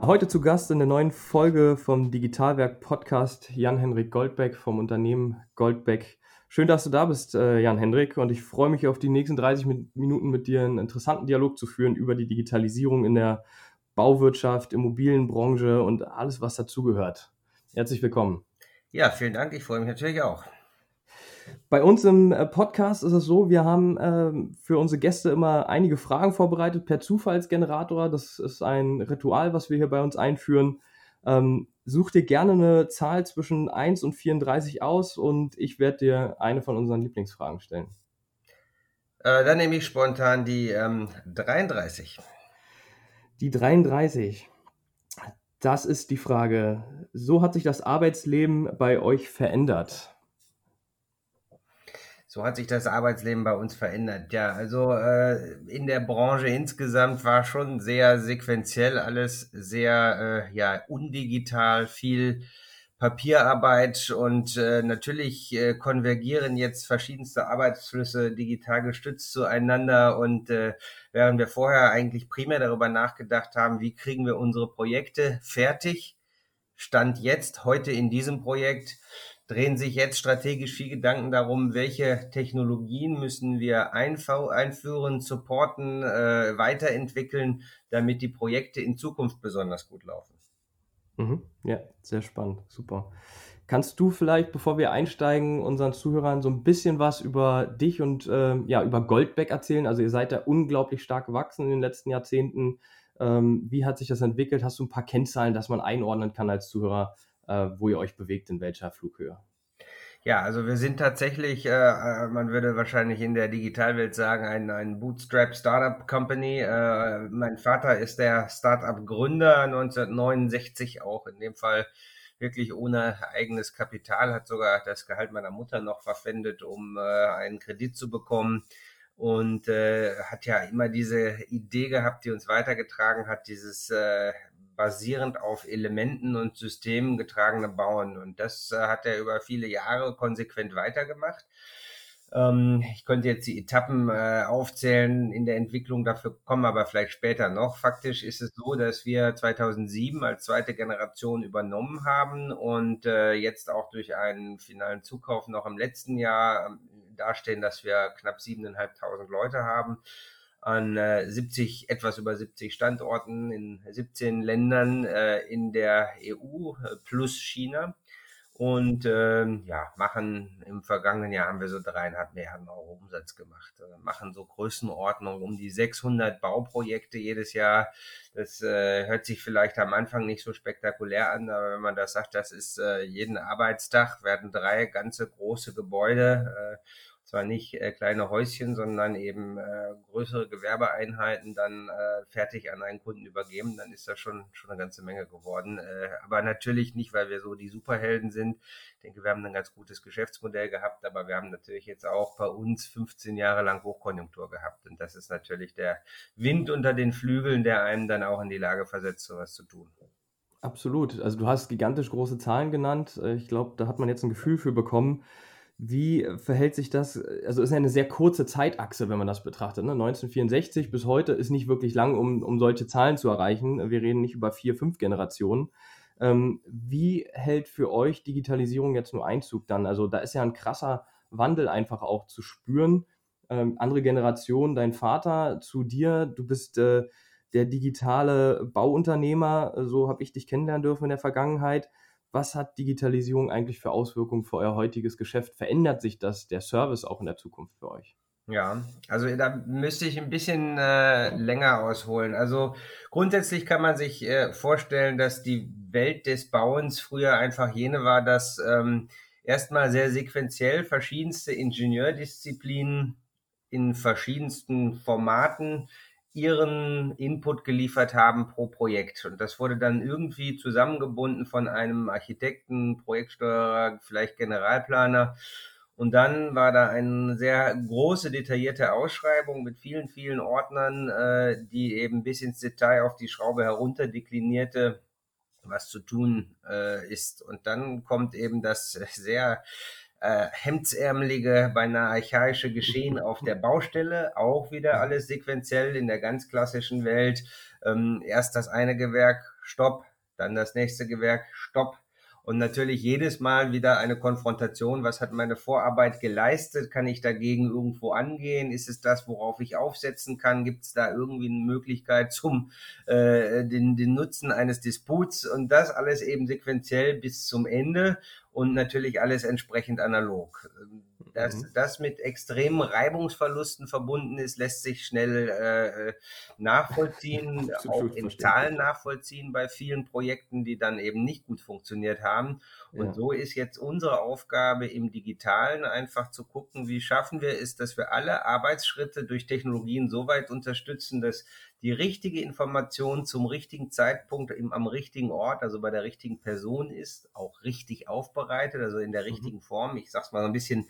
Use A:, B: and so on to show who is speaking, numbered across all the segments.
A: Heute zu Gast in der neuen Folge vom Digitalwerk Podcast Jan-Henrik Goldbeck vom Unternehmen Goldbeck Schön, dass du da bist, äh, Jan-Hendrik, und ich freue mich auf die nächsten 30 Minuten mit dir einen interessanten Dialog zu führen über die Digitalisierung in der Bauwirtschaft, Immobilienbranche und alles, was dazugehört. Herzlich willkommen.
B: Ja, vielen Dank. Ich freue mich natürlich auch.
A: Bei uns im äh, Podcast ist es so, wir haben äh, für unsere Gäste immer einige Fragen vorbereitet per Zufallsgenerator. Das ist ein Ritual, was wir hier bei uns einführen. Ähm, such dir gerne eine Zahl zwischen 1 und 34 aus und ich werde dir eine von unseren Lieblingsfragen stellen.
B: Äh, dann nehme ich spontan die ähm, 33.
A: Die 33. Das ist die Frage. So hat sich das Arbeitsleben bei euch verändert
B: so hat sich das Arbeitsleben bei uns verändert. Ja, also äh, in der Branche insgesamt war schon sehr sequenziell alles sehr äh, ja undigital, viel Papierarbeit und äh, natürlich äh, konvergieren jetzt verschiedenste Arbeitsflüsse digital gestützt zueinander und äh, während wir vorher eigentlich primär darüber nachgedacht haben, wie kriegen wir unsere Projekte fertig, stand jetzt heute in diesem Projekt drehen sich jetzt strategisch viel Gedanken darum, welche Technologien müssen wir einführen, supporten, äh, weiterentwickeln, damit die Projekte in Zukunft besonders gut laufen.
A: Mhm. Ja, sehr spannend, super. Kannst du vielleicht, bevor wir einsteigen, unseren Zuhörern so ein bisschen was über dich und äh, ja, über Goldbeck erzählen? Also ihr seid da unglaublich stark gewachsen in den letzten Jahrzehnten. Ähm, wie hat sich das entwickelt? Hast du ein paar Kennzahlen, dass man einordnen kann als Zuhörer, wo ihr euch bewegt, in welcher Flughöhe?
B: Ja, also wir sind tatsächlich, äh, äh, man würde wahrscheinlich in der Digitalwelt sagen, ein, ein Bootstrap Startup Company. Äh, mein Vater ist der Startup-Gründer 1969, auch in dem Fall wirklich ohne eigenes Kapital, hat sogar das Gehalt meiner Mutter noch verwendet, um äh, einen Kredit zu bekommen und äh, hat ja immer diese Idee gehabt, die uns weitergetragen hat, dieses äh, basierend auf Elementen und Systemen getragene Bauen. Und das äh, hat er über viele Jahre konsequent weitergemacht. Ähm, ich könnte jetzt die Etappen äh, aufzählen in der Entwicklung, dafür kommen aber vielleicht später noch. Faktisch ist es so, dass wir 2007 als zweite Generation übernommen haben und äh, jetzt auch durch einen finalen Zukauf noch im letzten Jahr ähm, dastehen, dass wir knapp 7.500 Leute haben an äh, 70, etwas über 70 Standorten in 17 Ländern äh, in der EU äh, plus China. Und ähm, ja, machen im vergangenen Jahr haben wir so dreieinhalb Milliarden Euro Umsatz gemacht. Äh, machen so Größenordnung um die 600 Bauprojekte jedes Jahr. Das äh, hört sich vielleicht am Anfang nicht so spektakulär an, aber wenn man das sagt, das ist äh, jeden Arbeitstag, werden drei ganze große Gebäude äh, zwar nicht äh, kleine Häuschen, sondern eben äh, größere Gewerbeeinheiten dann äh, fertig an einen Kunden übergeben, dann ist das schon, schon eine ganze Menge geworden. Äh, aber natürlich nicht, weil wir so die Superhelden sind. Ich denke, wir haben ein ganz gutes Geschäftsmodell gehabt, aber wir haben natürlich jetzt auch bei uns 15 Jahre lang Hochkonjunktur gehabt. Und das ist natürlich der Wind unter den Flügeln, der einem dann auch in die Lage versetzt, sowas zu tun.
A: Absolut. Also du hast gigantisch große Zahlen genannt. Äh, ich glaube, da hat man jetzt ein Gefühl für bekommen, wie verhält sich das? Also ist ja eine sehr kurze Zeitachse, wenn man das betrachtet. Ne? 1964 bis heute ist nicht wirklich lang, um, um solche Zahlen zu erreichen. Wir reden nicht über vier, fünf Generationen. Ähm, wie hält für euch Digitalisierung jetzt nur Einzug dann? Also da ist ja ein krasser Wandel einfach auch zu spüren. Ähm, andere Generation, dein Vater zu dir, du bist äh, der digitale Bauunternehmer, so habe ich dich kennenlernen dürfen in der Vergangenheit was hat Digitalisierung eigentlich für Auswirkungen für euer heutiges Geschäft? Verändert sich das, der Service auch in der Zukunft für euch?
B: Ja, also da müsste ich ein bisschen äh, länger ausholen. Also grundsätzlich kann man sich äh, vorstellen, dass die Welt des Bauens früher einfach jene war, dass ähm, erstmal sehr sequenziell verschiedenste Ingenieurdisziplinen in verschiedensten Formaten ihren Input geliefert haben pro Projekt. Und das wurde dann irgendwie zusammengebunden von einem Architekten, Projektsteuerer, vielleicht Generalplaner. Und dann war da eine sehr große, detaillierte Ausschreibung mit vielen, vielen Ordnern, äh, die eben bis ins Detail auf die Schraube herunter deklinierte, was zu tun äh, ist. Und dann kommt eben das sehr äh, hemdsärmelige, beinahe archaische Geschehen auf der Baustelle, auch wieder alles sequenziell in der ganz klassischen Welt. Ähm, erst das eine Gewerk, Stopp, dann das nächste Gewerk, Stopp, und natürlich jedes Mal wieder eine Konfrontation. Was hat meine Vorarbeit geleistet? Kann ich dagegen irgendwo angehen? Ist es das, worauf ich aufsetzen kann? Gibt es da irgendwie eine Möglichkeit zum äh, den, den Nutzen eines Disputs? Und das alles eben sequenziell bis zum Ende und natürlich alles entsprechend analog. Dass mhm. das mit extremen Reibungsverlusten verbunden ist, lässt sich schnell äh, nachvollziehen, auch in Zahlen nachvollziehen bei vielen Projekten, die dann eben nicht gut funktioniert haben. Und ja. so ist jetzt unsere Aufgabe im Digitalen einfach zu gucken, wie schaffen wir es, dass wir alle Arbeitsschritte durch Technologien so weit unterstützen, dass die richtige Information zum richtigen Zeitpunkt im, am richtigen Ort, also bei der richtigen Person ist, auch richtig aufbereitet, also in der mhm. richtigen Form. Ich sag's mal so ein bisschen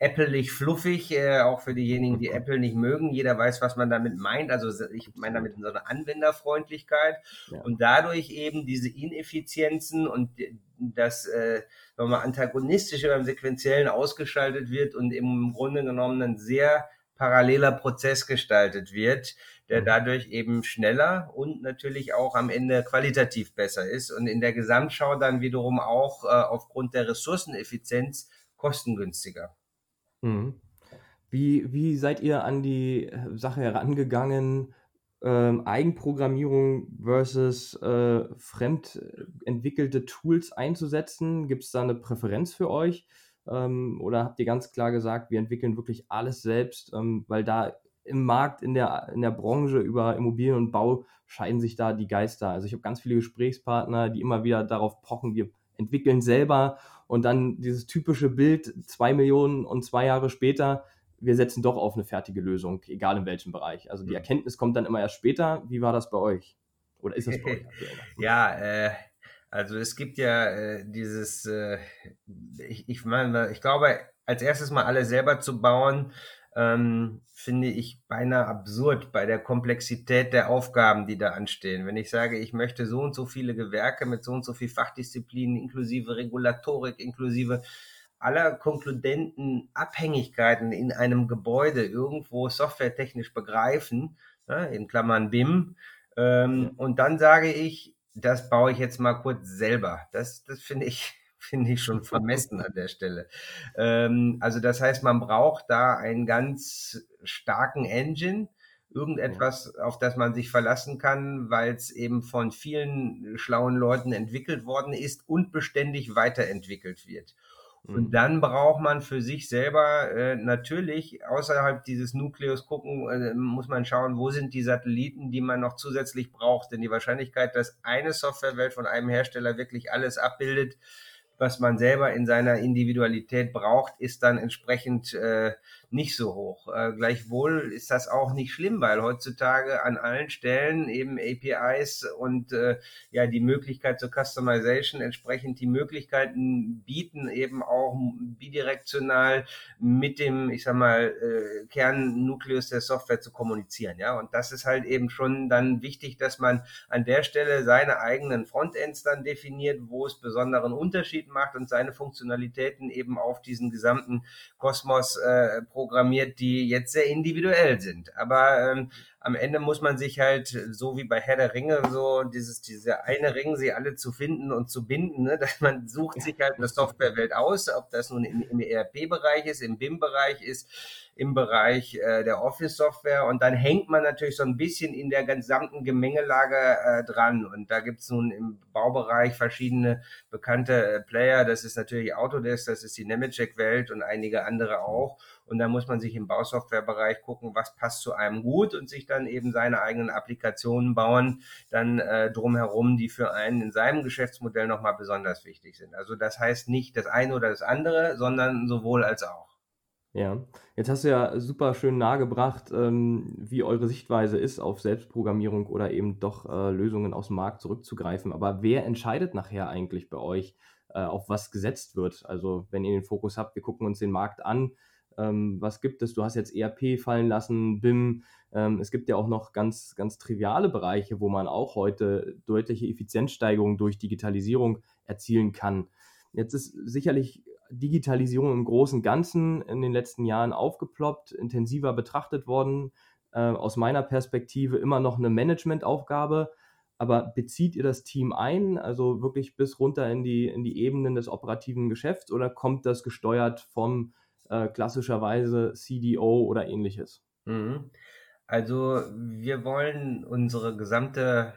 B: Apple-lich fluffig, äh, auch für diejenigen, die Apple nicht mögen. Jeder weiß, was man damit meint. Also ich meine damit so eine Anwenderfreundlichkeit ja. und dadurch eben diese Ineffizienzen und das äh, nochmal antagonistische beim Sequenziellen ausgeschaltet wird und im Grunde genommen ein sehr paralleler Prozess gestaltet wird, der mhm. dadurch eben schneller und natürlich auch am Ende qualitativ besser ist und in der Gesamtschau dann wiederum auch äh, aufgrund der Ressourceneffizienz kostengünstiger.
A: Mhm. Wie, wie seid ihr an die Sache herangegangen? Ähm, Eigenprogrammierung versus äh, fremd entwickelte Tools einzusetzen? Gibt es da eine Präferenz für euch? Ähm, oder habt ihr ganz klar gesagt, wir entwickeln wirklich alles selbst, ähm, weil da im Markt, in der, in der Branche über Immobilien und Bau scheiden sich da die Geister. Also ich habe ganz viele Gesprächspartner, die immer wieder darauf pochen, wir entwickeln selber und dann dieses typische Bild, zwei Millionen und zwei Jahre später, wir setzen doch auf eine fertige Lösung, egal in welchem Bereich. Also die mhm. Erkenntnis kommt dann immer erst später. Wie war das bei euch? Oder ist das bei euch?
B: ja, äh, also es gibt ja äh, dieses, äh, ich, ich meine, ich glaube, als erstes mal alle selber zu bauen, ähm, finde ich beinahe absurd bei der Komplexität der Aufgaben, die da anstehen. Wenn ich sage, ich möchte so und so viele Gewerke mit so und so viel Fachdisziplinen, inklusive Regulatorik, inklusive aller konkludenten Abhängigkeiten in einem Gebäude irgendwo softwaretechnisch begreifen, ne, in Klammern BIM, ähm, und dann sage ich, das baue ich jetzt mal kurz selber. Das, das finde ich, finde ich schon vermessen an der Stelle. Ähm, also das heißt, man braucht da einen ganz starken Engine, irgendetwas, auf das man sich verlassen kann, weil es eben von vielen schlauen Leuten entwickelt worden ist und beständig weiterentwickelt wird. Und mhm. dann braucht man für sich selber äh, natürlich außerhalb dieses Nukleus gucken, äh, muss man schauen, wo sind die Satelliten, die man noch zusätzlich braucht. Denn die Wahrscheinlichkeit, dass eine Softwarewelt von einem Hersteller wirklich alles abbildet, was man selber in seiner Individualität braucht, ist dann entsprechend äh, nicht so hoch. Äh, gleichwohl ist das auch nicht schlimm, weil heutzutage an allen Stellen eben APIs und äh, ja die Möglichkeit zur Customization entsprechend die Möglichkeiten bieten, eben auch bidirektional mit dem, ich sag mal, äh, Kernnukleus der Software zu kommunizieren. Ja, und das ist halt eben schon dann wichtig, dass man an der Stelle seine eigenen Frontends dann definiert, wo es besonderen Unterschied macht und seine Funktionalitäten eben auf diesen gesamten Kosmos äh, programmiert, die jetzt sehr individuell sind. Aber ähm, am Ende muss man sich halt, so wie bei Herr der Ringe, so dieses, diese eine Ring, sie alle zu finden und zu binden, ne? dass man sucht sich halt eine Softwarewelt aus, ob das nun im, im ERP-Bereich ist, im BIM-Bereich ist, im Bereich äh, der Office-Software und dann hängt man natürlich so ein bisschen in der gesamten Gemengelage äh, dran und da gibt's nun im Baubereich verschiedene bekannte äh, Player, das ist natürlich Autodesk, das ist die Nemetschek-Welt und einige andere auch und da muss man sich im Bausoftwarebereich gucken, was passt zu einem gut und sich dann eben seine eigenen Applikationen bauen, dann äh, drumherum, die für einen in seinem Geschäftsmodell nochmal besonders wichtig sind. Also das heißt nicht das eine oder das andere, sondern sowohl als auch.
A: Ja, jetzt hast du ja super schön nahegebracht, ähm, wie eure Sichtweise ist auf Selbstprogrammierung oder eben doch äh, Lösungen aus dem Markt zurückzugreifen. Aber wer entscheidet nachher eigentlich bei euch, äh, auf was gesetzt wird? Also wenn ihr den Fokus habt, wir gucken uns den Markt an. Ähm, was gibt es? Du hast jetzt ERP fallen lassen, BIM. Ähm, es gibt ja auch noch ganz, ganz triviale Bereiche, wo man auch heute deutliche Effizienzsteigerungen durch Digitalisierung erzielen kann. Jetzt ist sicherlich Digitalisierung im großen und Ganzen in den letzten Jahren aufgeploppt, intensiver betrachtet worden. Äh, aus meiner Perspektive immer noch eine Managementaufgabe. Aber bezieht ihr das Team ein, also wirklich bis runter in die, in die Ebenen des operativen Geschäfts oder kommt das gesteuert vom äh, klassischerweise CDO oder ähnliches?
B: Mhm. Also wir wollen unsere gesamte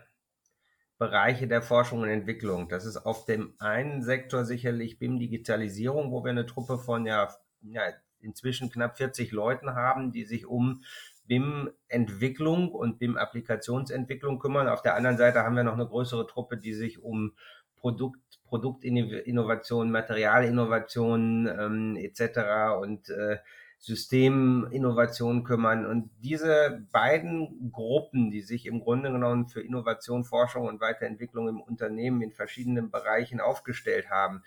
B: Bereiche der Forschung und Entwicklung. Das ist auf dem einen Sektor sicherlich BIM-Digitalisierung, wo wir eine Truppe von ja, ja inzwischen knapp 40 Leuten haben, die sich um BIM-Entwicklung und BIM-Applikationsentwicklung kümmern. Auf der anderen Seite haben wir noch eine größere Truppe, die sich um Produkt, Produktinnovation, Materialinnovation ähm, etc. und äh, Systeminnovation kümmern. Und diese beiden Gruppen, die sich im Grunde genommen für Innovation, Forschung und Weiterentwicklung im Unternehmen in verschiedenen Bereichen aufgestellt haben,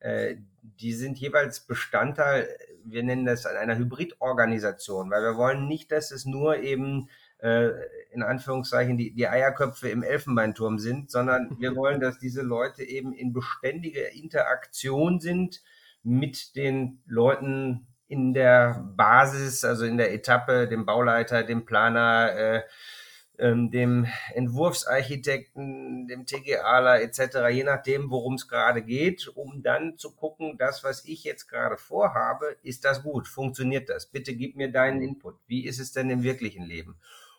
B: äh, die sind jeweils Bestandteil, wir nennen das einer Hybridorganisation, weil wir wollen nicht, dass es nur eben äh, in Anführungszeichen die, die Eierköpfe im Elfenbeinturm sind, sondern wir wollen, dass diese Leute eben in beständiger Interaktion sind mit den Leuten in der Basis, also in der Etappe, dem Bauleiter, dem Planer, äh, ähm, dem Entwurfsarchitekten, dem TGAler etc., je nachdem, worum es gerade geht, um dann zu gucken, das, was ich jetzt gerade vorhabe, ist das gut? Funktioniert das? Bitte gib mir deinen Input. Wie ist es denn im wirklichen Leben?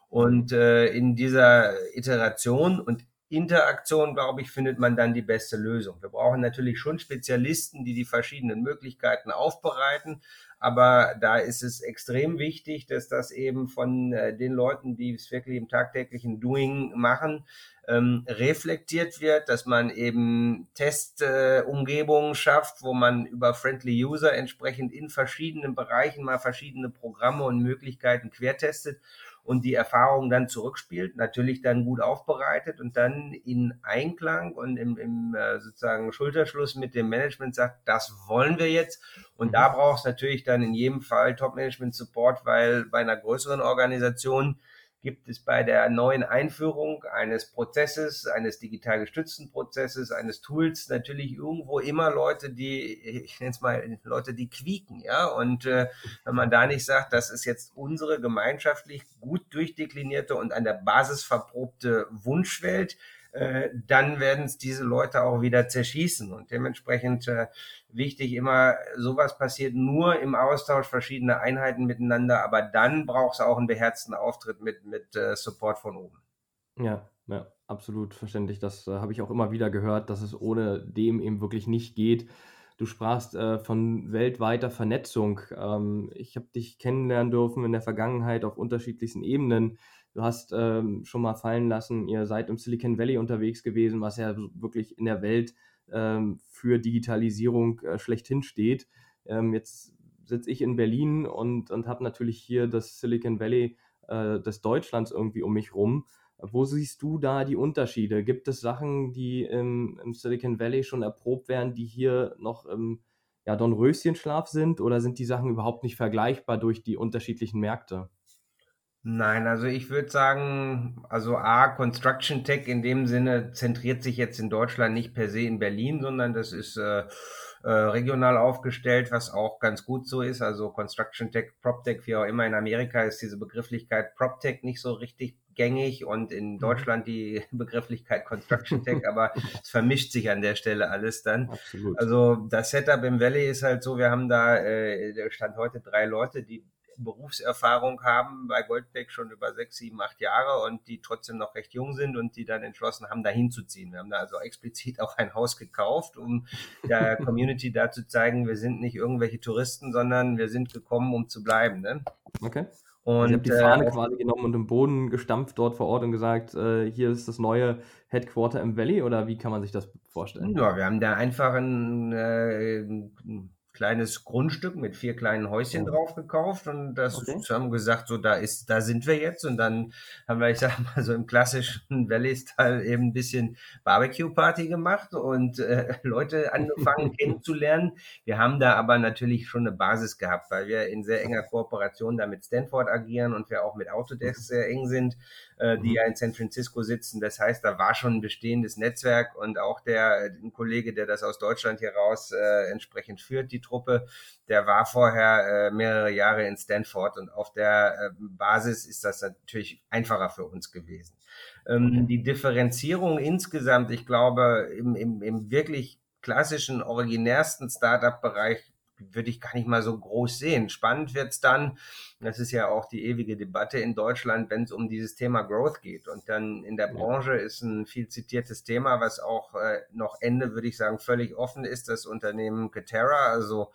B: Und äh, in dieser Iteration und Interaktion, glaube ich, findet man dann die beste Lösung. Wir brauchen natürlich schon Spezialisten, die die verschiedenen Möglichkeiten aufbereiten, aber da ist es extrem wichtig, dass das eben von äh, den Leuten, die es wirklich im tagtäglichen Doing machen, ähm, reflektiert wird, dass man eben Testumgebungen äh, schafft, wo man über Friendly User entsprechend in verschiedenen Bereichen mal verschiedene Programme und Möglichkeiten quertestet und die Erfahrung dann zurückspielt, natürlich dann gut aufbereitet und dann in Einklang und im, im äh, sozusagen Schulterschluss mit dem Management sagt, das wollen wir jetzt. Und da mhm. braucht es natürlich dann in jedem Fall Top-Management-Support, weil bei einer größeren Organisation gibt es bei der neuen Einführung eines Prozesses, eines digital gestützten Prozesses, eines Tools natürlich irgendwo immer Leute, die, ich nenne es mal Leute, die quieken, ja. Und äh, wenn man da nicht sagt, das ist jetzt unsere gemeinschaftlich gut durchdeklinierte und an der Basis verprobte Wunschwelt, äh, dann werden es diese Leute auch wieder zerschießen. Und dementsprechend äh, wichtig immer, sowas passiert nur im Austausch verschiedener Einheiten miteinander, aber dann braucht es auch einen beherzten Auftritt mit, mit äh, Support von oben.
A: Ja, ja, absolut verständlich. Das äh, habe ich auch immer wieder gehört, dass es ohne dem eben wirklich nicht geht. Du sprachst äh, von weltweiter Vernetzung. Ähm, ich habe dich kennenlernen dürfen in der Vergangenheit auf unterschiedlichsten Ebenen. Du hast ähm, schon mal fallen lassen, ihr seid im Silicon Valley unterwegs gewesen, was ja wirklich in der Welt ähm, für Digitalisierung äh, schlechthin steht. Ähm, jetzt sitze ich in Berlin und, und habe natürlich hier das Silicon Valley äh, des Deutschlands irgendwie um mich rum. Wo siehst du da die Unterschiede? Gibt es Sachen, die im, im Silicon Valley schon erprobt werden, die hier noch im ja, Dornröschenschlaf sind? Oder sind die Sachen überhaupt nicht vergleichbar durch die unterschiedlichen Märkte?
B: Nein, also ich würde sagen, also A, Construction Tech in dem Sinne zentriert sich jetzt in Deutschland nicht per se in Berlin, sondern das ist äh, äh, regional aufgestellt, was auch ganz gut so ist. Also Construction Tech, PropTech, wie auch immer in Amerika ist diese Begrifflichkeit PropTech nicht so richtig gängig und in mhm. Deutschland die Begrifflichkeit Construction Tech, aber es vermischt sich an der Stelle alles dann. Absolut. Also das Setup im Valley ist halt so, wir haben da, äh, stand heute drei Leute, die Berufserfahrung haben bei Goldbeck schon über sechs, sieben, acht Jahre und die trotzdem noch recht jung sind und die dann entschlossen haben, dahin zu ziehen. Wir haben da also explizit auch ein Haus gekauft, um der Community da zu zeigen, wir sind nicht irgendwelche Touristen, sondern wir sind gekommen, um zu bleiben. Ne?
A: Okay. Und ihr habt die Fahne äh, quasi genommen und im Boden gestampft dort vor Ort und gesagt, äh, hier ist das neue Headquarter im Valley oder wie kann man sich das vorstellen?
B: Ja, wir haben da einfach ein, äh, kleines Grundstück mit vier kleinen Häuschen oh. drauf gekauft und das okay. haben gesagt, so da ist, da sind wir jetzt und dann haben wir, ich sag mal, so im klassischen Valley-Style eben ein bisschen Barbecue-Party gemacht und äh, Leute angefangen kennenzulernen. Wir haben da aber natürlich schon eine Basis gehabt, weil wir in sehr enger Kooperation da mit Stanford agieren und wir auch mit Autodesk sehr eng sind äh, die mhm. ja in San Francisco sitzen. Das heißt, da war schon ein bestehendes Netzwerk und auch der ein Kollege, der das aus Deutschland hier raus äh, entsprechend führt, die Truppe, der war vorher äh, mehrere Jahre in Stanford und auf der äh, Basis ist das natürlich einfacher für uns gewesen. Ähm, die Differenzierung insgesamt, ich glaube, im, im, im wirklich klassischen, originärsten Startup-Bereich würde ich gar nicht mal so groß sehen. Spannend wird's dann, das ist ja auch die ewige Debatte in Deutschland, wenn es um dieses Thema Growth geht. Und dann in der Branche ist ein viel zitiertes Thema, was auch äh, noch Ende, würde ich sagen, völlig offen ist, das Unternehmen Katera, also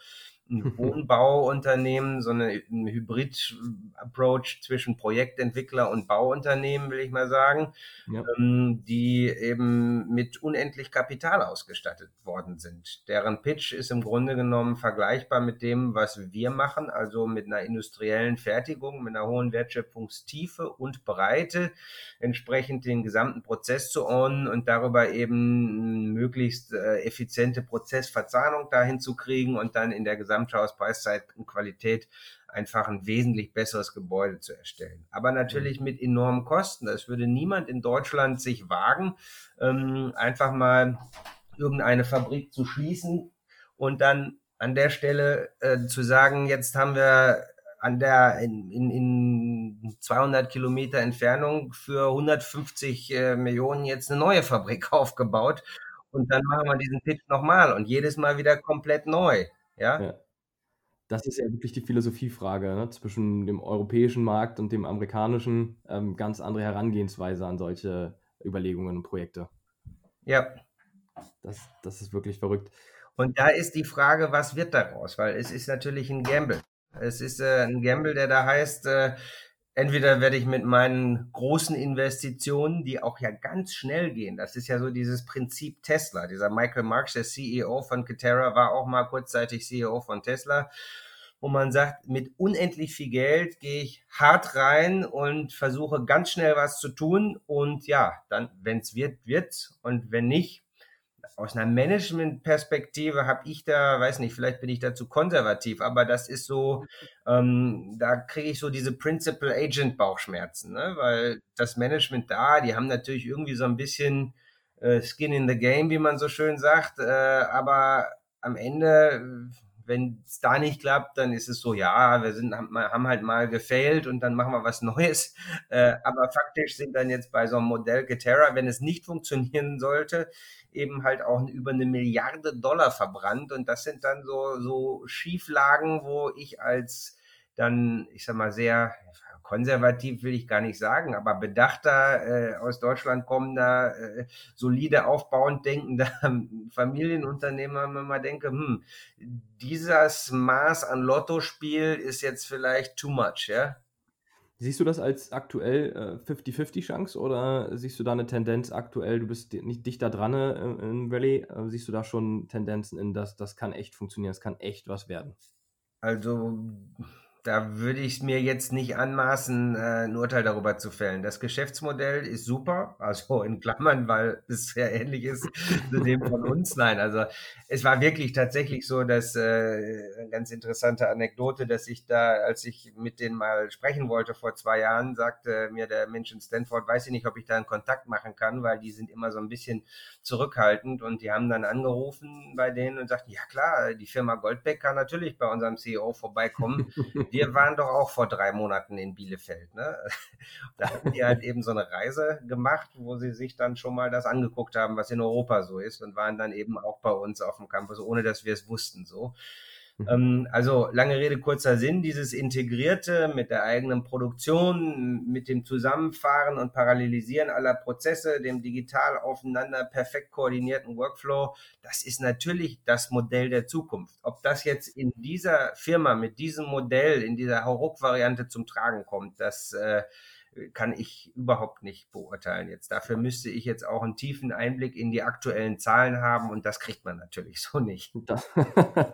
B: ein Wohnbauunternehmen, so eine, ein Hybrid-Approach zwischen Projektentwickler und Bauunternehmen, will ich mal sagen, ja. ähm, die eben mit unendlich Kapital ausgestattet worden sind. Deren Pitch ist im Grunde genommen vergleichbar mit dem, was wir machen, also mit einer industriellen Fertigung, mit einer hohen Wertschöpfungstiefe und Breite, entsprechend den gesamten Prozess zu ownen und darüber eben möglichst äh, effiziente Prozessverzahnung dahin zu kriegen und dann in der gesamten Gesamtschau Preiszeit und Qualität einfach ein wesentlich besseres Gebäude zu erstellen. Aber natürlich mit enormen Kosten. Das würde niemand in Deutschland sich wagen, ähm, einfach mal irgendeine Fabrik zu schließen und dann an der Stelle äh, zu sagen, jetzt haben wir an der in, in, in 200 Kilometer Entfernung für 150 äh, Millionen jetzt eine neue Fabrik aufgebaut und dann machen wir diesen Pitch nochmal und jedes Mal wieder komplett neu. Ja? ja.
A: Das ist ja wirklich die Philosophiefrage ne? zwischen dem europäischen Markt und dem amerikanischen. Ähm, ganz andere Herangehensweise an solche Überlegungen und Projekte.
B: Ja.
A: Das, das ist wirklich verrückt.
B: Und da ist die Frage, was wird daraus? Weil es ist natürlich ein Gamble. Es ist äh, ein Gamble, der da heißt, äh, entweder werde ich mit meinen großen Investitionen, die auch ja ganz schnell gehen, das ist ja so dieses Prinzip Tesla. Dieser Michael Marks, der CEO von Katera, war auch mal kurzzeitig CEO von Tesla, wo man sagt, mit unendlich viel Geld gehe ich hart rein und versuche ganz schnell was zu tun und ja, dann, wenn es wird, wird's und wenn nicht, aus einer Management-Perspektive habe ich da, weiß nicht, vielleicht bin ich da zu konservativ, aber das ist so, ähm, da kriege ich so diese Principal-Agent-Bauchschmerzen, ne? weil das Management da, die haben natürlich irgendwie so ein bisschen äh, Skin in the Game, wie man so schön sagt, äh, aber am Ende wenn es da nicht klappt, dann ist es so, ja, wir sind, haben halt mal gefailt und dann machen wir was Neues. Äh, aber faktisch sind dann jetzt bei so einem Modell Geterra, wenn es nicht funktionieren sollte, eben halt auch über eine Milliarde Dollar verbrannt. Und das sind dann so, so Schieflagen, wo ich als dann, ich sag mal, sehr konservativ will ich gar nicht sagen, aber bedachter, äh, aus Deutschland kommender, äh, solide aufbauend denkender Familienunternehmer, wenn man denke, hm, dieses Maß an Lottospiel ist jetzt vielleicht too much, ja?
A: Siehst du das als aktuell 50-50 äh, Chance oder siehst du da eine Tendenz aktuell, du bist nicht dichter dran äh, im Rallye, äh, siehst du da schon Tendenzen in das, das kann echt funktionieren, das kann echt was werden?
B: Also da würde ich mir jetzt nicht anmaßen, äh, ein Urteil darüber zu fällen. Das Geschäftsmodell ist super, also in Klammern, weil es sehr ähnlich ist zu dem von uns. Nein, also es war wirklich tatsächlich so, dass äh, eine ganz interessante Anekdote, dass ich da, als ich mit denen mal sprechen wollte vor zwei Jahren, sagte mir der Mensch in Stanford, weiß ich nicht, ob ich da einen Kontakt machen kann, weil die sind immer so ein bisschen zurückhaltend und die haben dann angerufen bei denen und sagten, ja klar, die Firma Goldbeck kann natürlich bei unserem CEO vorbeikommen. wir waren doch auch vor drei Monaten in Bielefeld. Ne? Da hatten die halt eben so eine Reise gemacht, wo sie sich dann schon mal das angeguckt haben, was in Europa so ist und waren dann eben auch bei uns auf dem Campus, ohne dass wir es wussten so. Mhm. Ähm, also lange Rede, kurzer Sinn, dieses Integrierte mit der eigenen Produktion, mit dem Zusammenfahren und Parallelisieren aller Prozesse, dem digital aufeinander perfekt koordinierten Workflow, das ist natürlich das Modell der Zukunft. Ob das jetzt in dieser Firma mit diesem Modell, in dieser Hauruck-Variante zum Tragen kommt, das äh, kann ich überhaupt nicht beurteilen jetzt. Dafür müsste ich jetzt auch einen tiefen Einblick in die aktuellen Zahlen haben und das kriegt man natürlich so nicht.
A: Das,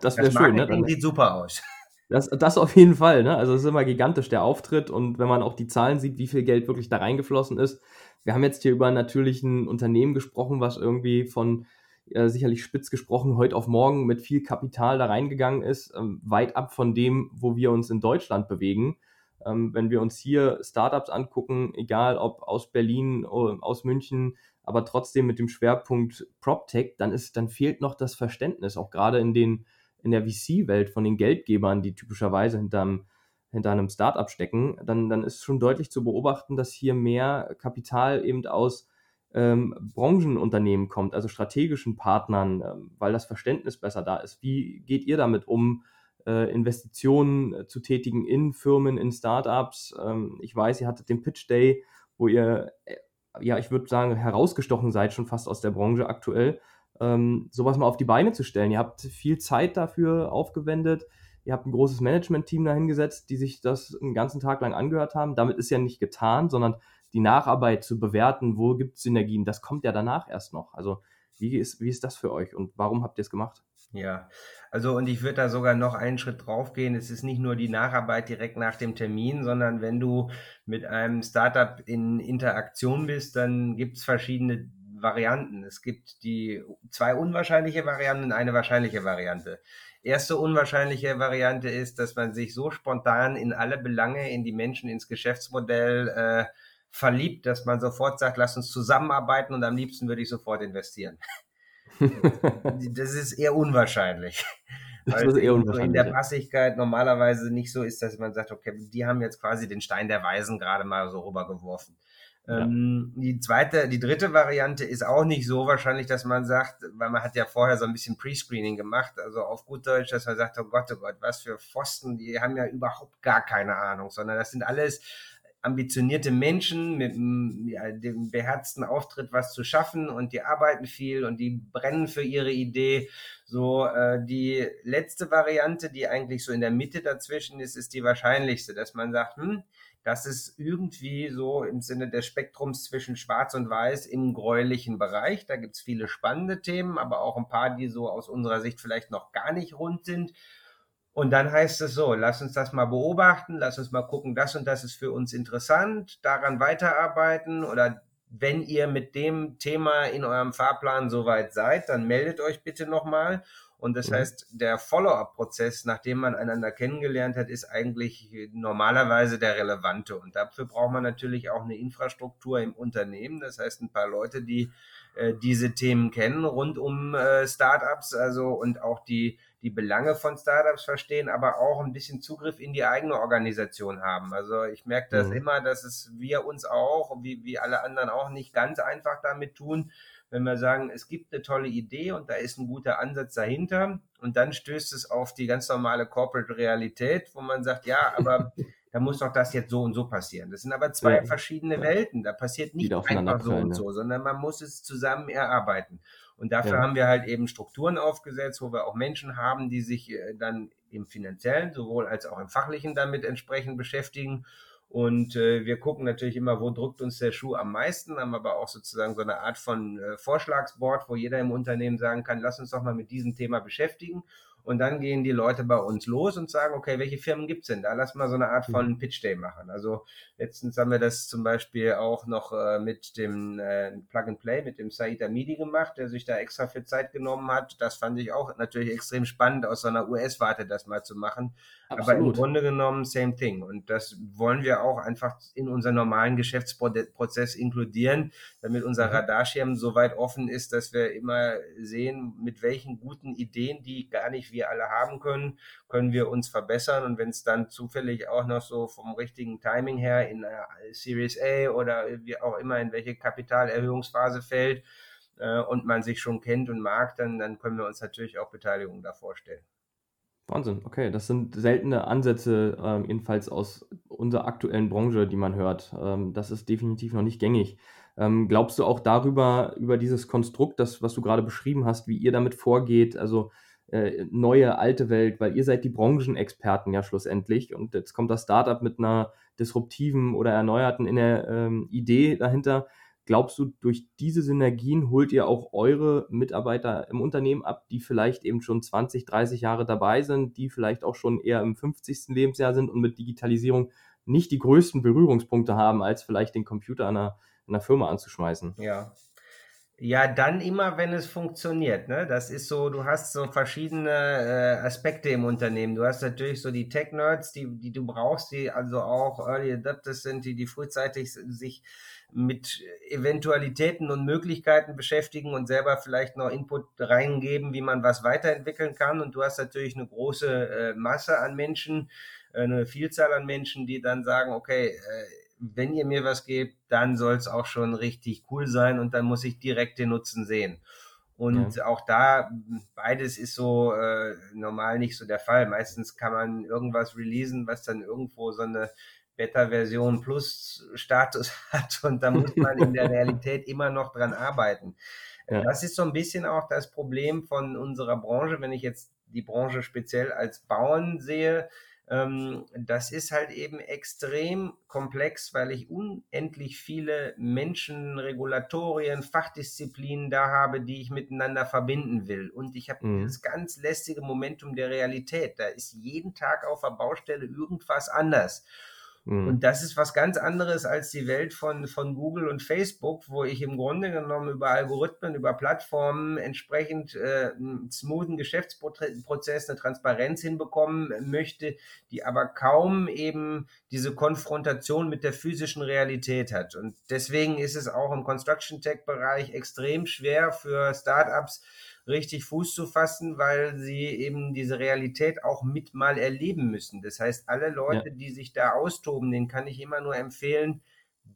A: das wäre schön.
B: Ne? Dann, sieht super aus.
A: Das, das auf jeden Fall. Ne? Also es ist immer gigantisch der Auftritt und wenn man auch die Zahlen sieht, wie viel Geld wirklich da reingeflossen ist. Wir haben jetzt hier über natürlich ein Unternehmen gesprochen, was irgendwie von äh, sicherlich spitz gesprochen heute auf morgen mit viel Kapital da reingegangen ist, ähm, weit ab von dem, wo wir uns in Deutschland bewegen. Ähm, wenn wir uns hier Startups angucken, egal ob aus Berlin, oder aus München, aber trotzdem mit dem Schwerpunkt PropTech, dann ist, dann fehlt noch das Verständnis, auch gerade in den, in der VC-Welt von den Geldgebern, die typischerweise hinterm, hinter einem Startup stecken, dann, dann ist schon deutlich zu beobachten, dass hier mehr Kapital eben aus ähm, Branchenunternehmen kommt, also strategischen Partnern, ähm, weil das Verständnis besser da ist. Wie geht ihr damit um, äh, Investitionen äh, zu tätigen in Firmen, in Startups. Ähm, ich weiß, ihr hattet den Pitch Day, wo ihr, äh, ja, ich würde sagen, herausgestochen seid schon fast aus der Branche aktuell, ähm, sowas mal auf die Beine zu stellen. Ihr habt viel Zeit dafür aufgewendet. Ihr habt ein großes Management-Team dahingesetzt, die sich das einen ganzen Tag lang angehört haben. Damit ist ja nicht getan, sondern die Nacharbeit zu bewerten, wo gibt es Synergien, das kommt ja danach erst noch. Also wie ist, wie ist das für euch und warum habt ihr es gemacht?
B: Ja, also und ich würde da sogar noch einen Schritt draufgehen. Es ist nicht nur die Nacharbeit direkt nach dem Termin, sondern wenn du mit einem Startup in Interaktion bist, dann gibt es verschiedene Varianten. Es gibt die zwei unwahrscheinliche Varianten und eine wahrscheinliche Variante. Erste unwahrscheinliche Variante ist, dass man sich so spontan in alle Belange, in die Menschen, ins Geschäftsmodell äh, verliebt, dass man sofort sagt, lass uns zusammenarbeiten und am liebsten würde ich sofort investieren. Das ist eher unwahrscheinlich. Das ist eher unwahrscheinlich. In der Passigkeit normalerweise nicht so ist, dass man sagt, okay, die haben jetzt quasi den Stein der Weisen gerade mal so rübergeworfen. Ja. Ähm, die zweite, die dritte Variante ist auch nicht so wahrscheinlich, dass man sagt, weil man hat ja vorher so ein bisschen Pre-Screening gemacht, also auf gut Deutsch, dass man sagt, oh Gott, oh Gott, was für Pfosten, die haben ja überhaupt gar keine Ahnung, sondern das sind alles ambitionierte Menschen mit ja, dem beherzten Auftritt was zu schaffen und die arbeiten viel und die brennen für ihre Idee. So äh, die letzte Variante, die eigentlich so in der Mitte dazwischen ist, ist die wahrscheinlichste, dass man sagt, hm, das ist irgendwie so im Sinne des Spektrums zwischen Schwarz und Weiß im gräulichen Bereich. Da gibt's viele spannende Themen, aber auch ein paar, die so aus unserer Sicht vielleicht noch gar nicht rund sind. Und dann heißt es so, lass uns das mal beobachten, lass uns mal gucken, das und das ist für uns interessant, daran weiterarbeiten oder wenn ihr mit dem Thema in eurem Fahrplan soweit seid, dann meldet euch bitte nochmal. Und das mhm. heißt, der Follow-up-Prozess, nachdem man einander kennengelernt hat, ist eigentlich normalerweise der relevante. Und dafür braucht man natürlich auch eine Infrastruktur im Unternehmen. Das heißt, ein paar Leute, die äh, diese Themen kennen rund um äh, Startups, also und auch die die Belange von Startups verstehen, aber auch ein bisschen Zugriff in die eigene Organisation haben. Also ich merke das mhm. immer, dass es wir uns auch, wie, wie alle anderen auch, nicht ganz einfach damit tun, wenn wir sagen, es gibt eine tolle Idee und da ist ein guter Ansatz dahinter und dann stößt es auf die ganz normale Corporate Realität, wo man sagt, ja, aber da muss doch das jetzt so und so passieren. Das sind aber zwei ja. verschiedene Welten. Da passiert nicht einfach so und so, sondern man muss es zusammen erarbeiten. Und dafür ja. haben wir halt eben Strukturen aufgesetzt, wo wir auch Menschen haben, die sich äh, dann im finanziellen sowohl als auch im fachlichen damit entsprechend beschäftigen. Und äh, wir gucken natürlich immer, wo drückt uns der Schuh am meisten, haben aber auch sozusagen so eine Art von äh, Vorschlagsboard, wo jeder im Unternehmen sagen kann, lass uns doch mal mit diesem Thema beschäftigen. Und dann gehen die Leute bei uns los und sagen, okay, welche Firmen gibt's denn da? Lass mal so eine Art von mhm. Pitch Day machen. Also letztens haben wir das zum Beispiel auch noch äh, mit dem äh, Plug and Play, mit dem Said Amidi gemacht, der sich da extra für Zeit genommen hat. Das fand ich auch natürlich extrem spannend, aus so einer US-Warte das mal zu machen. Absolut. Aber im Grunde genommen same thing. Und das wollen wir auch einfach in unseren normalen Geschäftsprozess inkludieren, damit unser mhm. Radarschirm so weit offen ist, dass wir immer sehen, mit welchen guten Ideen, die gar nicht wir alle haben können, können wir uns verbessern. Und wenn es dann zufällig auch noch so vom richtigen Timing her in Series A oder wie auch immer in welche Kapitalerhöhungsphase fällt äh, und man sich schon kennt und mag, dann, dann können wir uns natürlich auch Beteiligung da vorstellen.
A: Wahnsinn, okay, das sind seltene Ansätze, ähm, jedenfalls aus unserer aktuellen Branche, die man hört. Ähm, das ist definitiv noch nicht gängig. Ähm, glaubst du auch darüber, über dieses Konstrukt, das, was du gerade beschrieben hast, wie ihr damit vorgeht? Also äh, neue, alte Welt, weil ihr seid die Branchenexperten ja schlussendlich und jetzt kommt das Startup mit einer disruptiven oder erneuerten ähm, Idee dahinter. Glaubst du, durch diese Synergien holt ihr auch eure Mitarbeiter im Unternehmen ab, die vielleicht eben schon 20, 30 Jahre dabei sind, die vielleicht auch schon eher im 50. Lebensjahr sind und mit Digitalisierung nicht die größten Berührungspunkte haben, als vielleicht den Computer einer, einer Firma anzuschmeißen?
B: Ja, ja, dann immer, wenn es funktioniert. Ne? Das ist so, du hast so verschiedene äh, Aspekte im Unternehmen. Du hast natürlich so die Tech-Nerds, die, die du brauchst, die also auch Early Adapters sind, die, die frühzeitig sich mit Eventualitäten und Möglichkeiten beschäftigen und selber vielleicht noch Input reingeben, wie man was weiterentwickeln kann. Und du hast natürlich eine große äh, Masse an Menschen, äh, eine Vielzahl an Menschen, die dann sagen, okay, äh, wenn ihr mir was gebt, dann soll es auch schon richtig cool sein und dann muss ich direkt den Nutzen sehen. Und ja. auch da, beides ist so äh, normal nicht so der Fall. Meistens kann man irgendwas releasen, was dann irgendwo so eine Beta-Version Plus Status hat und da muss man in der Realität immer noch dran arbeiten. Ja. Das ist so ein bisschen auch das Problem von unserer Branche, wenn ich jetzt die Branche speziell als Bauern sehe ähm, das ist halt eben extrem komplex, weil ich unendlich viele Menschen, Regulatorien, Fachdisziplinen da habe, die ich miteinander verbinden will. Und ich habe mhm. dieses ganz lästige Momentum der Realität. Da ist jeden Tag auf der Baustelle irgendwas anders. Mhm. Und das ist was ganz anderes als die Welt von, von Google und Facebook, wo ich im Grunde genommen über Algorithmen, über Plattformen entsprechend äh, einen smoothen Geschäftsprozess, eine Transparenz hinbekommen möchte, die aber kaum eben diese Konfrontation mit der physischen Realität hat. Und deswegen ist es auch im Construction Tech Bereich extrem schwer für Startups, richtig Fuß zu fassen, weil sie eben diese Realität auch mit mal erleben müssen. Das heißt, alle Leute, ja. die sich da austoben, denen kann ich immer nur empfehlen,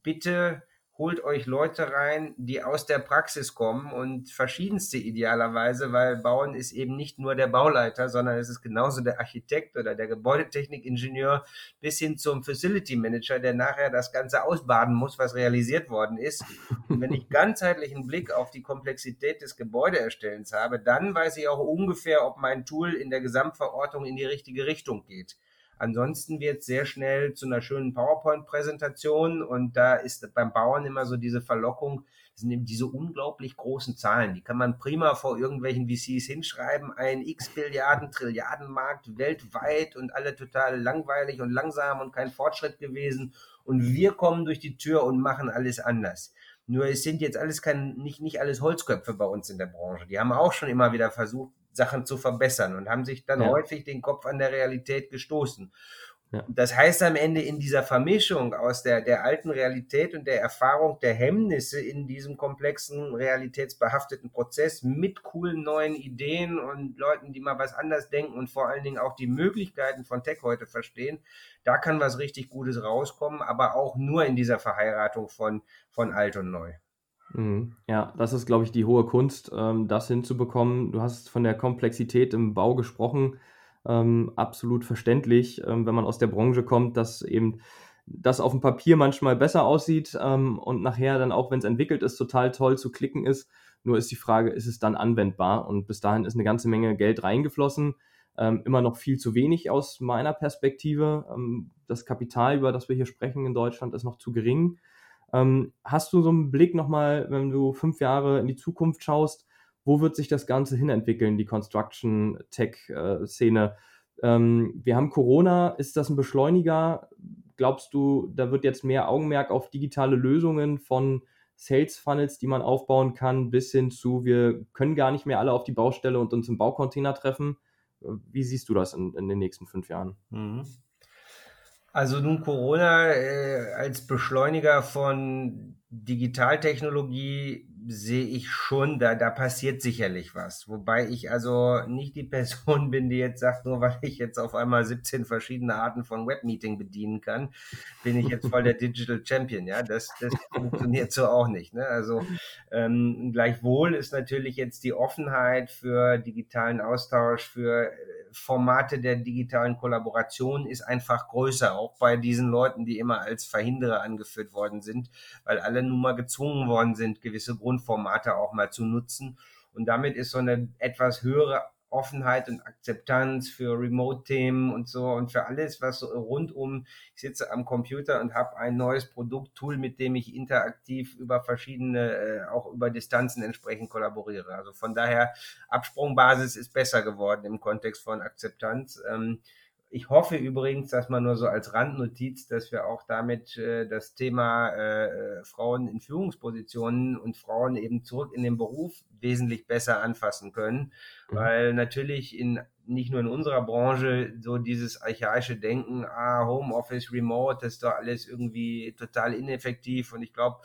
B: bitte holt euch Leute rein, die aus der Praxis kommen und verschiedenste idealerweise, weil Bauen ist eben nicht nur der Bauleiter, sondern es ist genauso der Architekt oder der Gebäudetechnikingenieur bis hin zum Facility Manager, der nachher das Ganze ausbaden muss, was realisiert worden ist. Und wenn ich ganzheitlichen Blick auf die Komplexität des Gebäudeerstellens habe, dann weiß ich auch ungefähr, ob mein Tool in der Gesamtverortung in die richtige Richtung geht. Ansonsten wird es sehr schnell zu einer schönen PowerPoint-Präsentation und da ist beim Bauern immer so diese Verlockung, das sind eben diese unglaublich großen Zahlen. Die kann man prima vor irgendwelchen VCs hinschreiben. Ein x Billiarden, Trilliardenmarkt weltweit und alle total langweilig und langsam und kein Fortschritt gewesen. Und wir kommen durch die Tür und machen alles anders. Nur es sind jetzt alles kein, nicht, nicht alles Holzköpfe bei uns in der Branche. Die haben auch schon immer wieder versucht, Sachen zu verbessern und haben sich dann ja. häufig den Kopf an der Realität gestoßen. Ja. Das heißt am Ende in dieser Vermischung aus der, der alten Realität und der Erfahrung der Hemmnisse in diesem komplexen, realitätsbehafteten Prozess mit coolen neuen Ideen und Leuten, die mal was anders denken und vor allen Dingen auch die Möglichkeiten von Tech heute verstehen, da kann was richtig Gutes rauskommen, aber auch nur in dieser Verheiratung von, von alt und neu.
A: Mhm. Ja, das ist, glaube ich, die hohe Kunst, ähm, das hinzubekommen. Du hast von der Komplexität im Bau gesprochen. Ähm, absolut verständlich, ähm, wenn man aus der Branche kommt, dass eben das auf dem Papier manchmal besser aussieht ähm, und nachher dann auch, wenn es entwickelt ist, total toll zu klicken ist. Nur ist die Frage, ist es dann anwendbar? Und bis dahin ist eine ganze Menge Geld reingeflossen. Ähm, immer noch viel zu wenig aus meiner Perspektive. Ähm, das Kapital, über das wir hier sprechen in Deutschland, ist noch zu gering. Ähm, hast du so einen Blick nochmal, wenn du fünf Jahre in die Zukunft schaust, wo wird sich das Ganze hinentwickeln, die Construction-Tech-Szene? Ähm, wir haben Corona, ist das ein Beschleuniger? Glaubst du, da wird jetzt mehr Augenmerk auf digitale Lösungen von Sales Funnels, die man aufbauen kann, bis hin zu, wir können gar nicht mehr alle auf die Baustelle und uns im Baucontainer treffen? Wie siehst du das in, in den nächsten fünf Jahren? Mhm.
B: Also nun Corona äh, als Beschleuniger von Digitaltechnologie sehe ich schon, da, da passiert sicherlich was. Wobei ich also nicht die Person bin, die jetzt sagt, nur weil ich jetzt auf einmal 17 verschiedene Arten von Webmeeting bedienen kann, bin ich jetzt voll der Digital Champion. Ja, das, das funktioniert so auch nicht. Ne? Also ähm, gleichwohl ist natürlich jetzt die Offenheit für digitalen Austausch, für Formate der digitalen Kollaboration ist einfach größer, auch bei diesen Leuten, die immer als Verhinderer angeführt worden sind, weil alle nun mal gezwungen worden sind, gewisse Grundformate auch mal zu nutzen. Und damit ist so eine etwas höhere Offenheit und Akzeptanz für Remote-Themen und so und für alles, was so rund um, ich sitze am Computer und habe ein neues Produkt-Tool, mit dem ich interaktiv über verschiedene, äh, auch über Distanzen entsprechend kollaboriere. Also von daher, Absprungbasis ist besser geworden im Kontext von Akzeptanz. Ich hoffe übrigens, dass man nur so als Randnotiz, dass wir auch damit äh, das Thema äh, Frauen in Führungspositionen und Frauen eben zurück in den Beruf wesentlich besser anfassen können, mhm. weil natürlich in nicht nur in unserer Branche so dieses archaische Denken, ah, Homeoffice, Remote, das ist doch alles irgendwie total ineffektiv und ich glaube,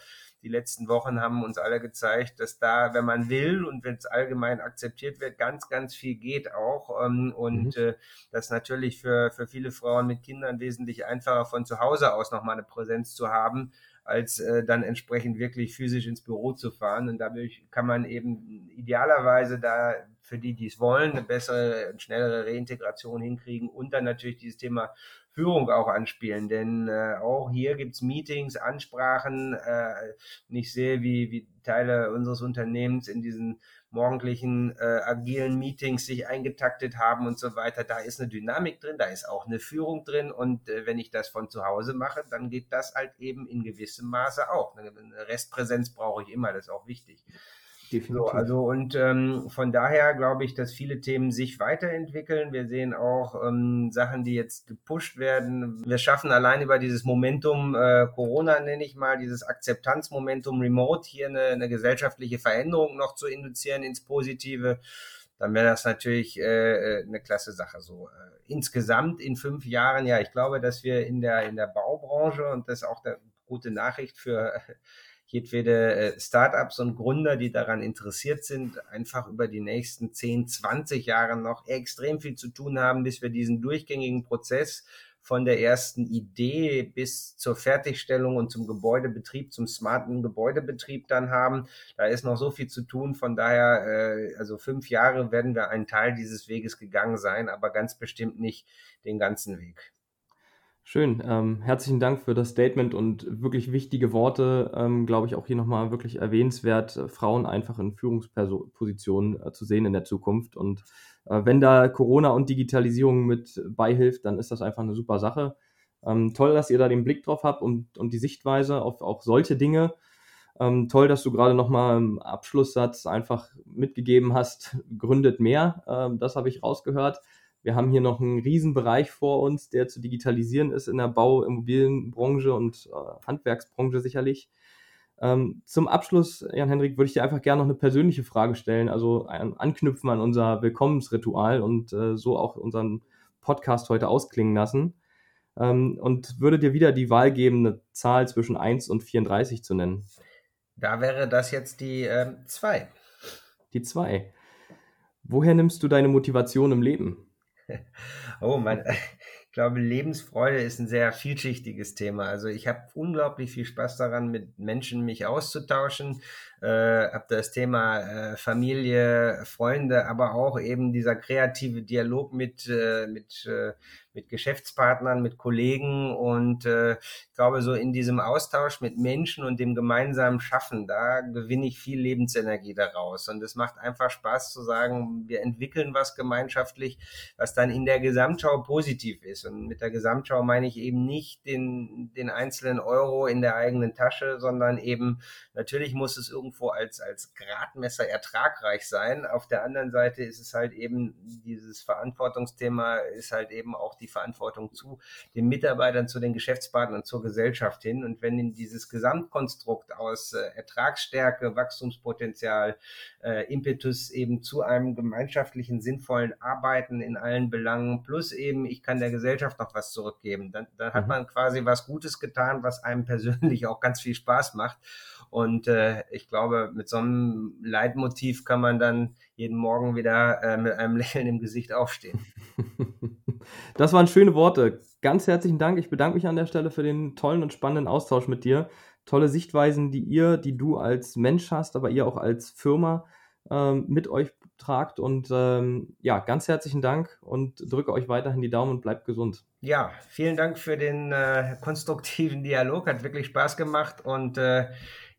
B: die letzten Wochen haben uns alle gezeigt, dass da, wenn man will und wenn es allgemein akzeptiert wird, ganz, ganz viel geht auch. Ähm, und mhm. äh, das natürlich für, für viele Frauen mit Kindern wesentlich einfacher von zu Hause aus nochmal eine Präsenz zu haben, als äh, dann entsprechend wirklich physisch ins Büro zu fahren. Und dadurch kann man eben idealerweise da für die, die es wollen, eine bessere und schnellere Reintegration hinkriegen und dann natürlich dieses Thema Führung auch anspielen. Denn äh, auch hier gibt's Meetings, Ansprachen. Äh, ich sehe, wie, wie Teile unseres Unternehmens in diesen morgendlichen äh, agilen Meetings sich eingetaktet haben und so weiter. Da ist eine Dynamik drin, da ist auch eine Führung drin. Und äh, wenn ich das von zu Hause mache, dann geht das halt eben in gewissem Maße auch. Eine Restpräsenz brauche ich immer, das ist auch wichtig. Definitiv. So, also und ähm, von daher glaube ich, dass viele Themen sich weiterentwickeln. Wir sehen auch ähm, Sachen, die jetzt gepusht werden. Wir schaffen allein über dieses Momentum äh, Corona, nenne ich mal, dieses Akzeptanzmomentum Remote hier eine, eine gesellschaftliche Veränderung noch zu induzieren ins Positive. Dann wäre das natürlich äh, äh eine klasse Sache. So äh, insgesamt in fünf Jahren, ja, ich glaube, dass wir in der in der Baubranche und das ist auch der gute Nachricht für jedwede äh, Startups und Gründer, die daran interessiert sind, einfach über die nächsten 10, 20 Jahre noch extrem viel zu tun haben, bis wir diesen durchgängigen Prozess von der ersten Idee bis zur Fertigstellung und zum Gebäudebetrieb, zum smarten Gebäudebetrieb dann haben. Da ist noch so viel zu tun. Von daher, äh, also fünf Jahre werden wir einen Teil dieses Weges gegangen sein, aber ganz bestimmt nicht den ganzen Weg.
A: Schön. Ähm, herzlichen Dank für das Statement und wirklich wichtige Worte. Ähm, Glaube ich auch hier nochmal wirklich erwähnenswert, äh, Frauen einfach in Führungspositionen äh, zu sehen in der Zukunft. Und äh, wenn da Corona und Digitalisierung mit beihilft, dann ist das einfach eine super Sache. Ähm, toll, dass ihr da den Blick drauf habt und, und die Sichtweise auf auch solche Dinge. Ähm, toll, dass du gerade nochmal im Abschlusssatz einfach mitgegeben hast, gründet mehr. Ähm, das habe ich rausgehört. Wir haben hier noch einen Riesenbereich vor uns, der zu digitalisieren ist in der Bau-, Immobilienbranche und äh, Handwerksbranche sicherlich. Ähm, zum Abschluss, Jan-Henrik, würde ich dir einfach gerne noch eine persönliche Frage stellen, also ein, anknüpfen an unser Willkommensritual und äh, so auch unseren Podcast heute ausklingen lassen. Ähm, und würde dir wieder die Wahl geben, eine Zahl zwischen 1 und 34 zu nennen.
B: Da wäre das jetzt die 2. Ähm,
A: die 2. Woher nimmst du deine Motivation im Leben?
B: Oh man, ich glaube, Lebensfreude ist ein sehr vielschichtiges Thema. Also ich habe unglaublich viel Spaß daran, mit Menschen mich auszutauschen, äh, habe das Thema äh, Familie, Freunde, aber auch eben dieser kreative Dialog mit, äh, mit äh, mit Geschäftspartnern, mit Kollegen und äh, ich glaube, so in diesem Austausch mit Menschen und dem gemeinsamen Schaffen, da gewinne ich viel Lebensenergie daraus. Und es macht einfach Spaß zu sagen, wir entwickeln was gemeinschaftlich, was dann in der Gesamtschau positiv ist. Und mit der Gesamtschau meine ich eben nicht den, den einzelnen Euro in der eigenen Tasche, sondern eben natürlich muss es irgendwo als, als Gradmesser ertragreich sein. Auf der anderen Seite ist es halt eben dieses Verantwortungsthema ist halt eben auch die Verantwortung zu den Mitarbeitern, zu den Geschäftspartnern, zur Gesellschaft hin. Und wenn in dieses Gesamtkonstrukt aus äh, Ertragsstärke, Wachstumspotenzial, äh, Impetus eben zu einem gemeinschaftlichen, sinnvollen Arbeiten in allen Belangen, plus eben, ich kann der Gesellschaft noch was zurückgeben, dann, dann hat mhm. man quasi was Gutes getan, was einem persönlich auch ganz viel Spaß macht. Und äh, ich glaube, mit so einem Leitmotiv kann man dann jeden Morgen wieder äh, mit einem Lächeln im Gesicht aufstehen.
A: Das waren schöne Worte. Ganz herzlichen Dank. Ich bedanke mich an der Stelle für den tollen und spannenden Austausch mit dir. Tolle Sichtweisen, die ihr, die du als Mensch hast, aber ihr auch als Firma ähm, mit euch tragt. Und ähm, ja, ganz herzlichen Dank und drücke euch weiterhin die Daumen und bleibt gesund.
B: Ja, vielen Dank für den äh, konstruktiven Dialog. Hat wirklich Spaß gemacht und äh,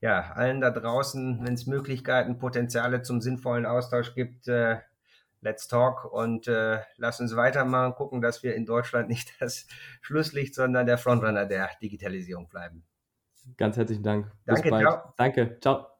B: ja, allen da draußen, wenn es Möglichkeiten, Potenziale zum sinnvollen Austausch gibt, äh, Let's talk und äh, lass uns weitermachen, gucken, dass wir in Deutschland nicht das Schlusslicht, sondern der Frontrunner der Digitalisierung bleiben.
A: Ganz herzlichen Dank.
B: Danke, ciao.
A: Danke, ciao.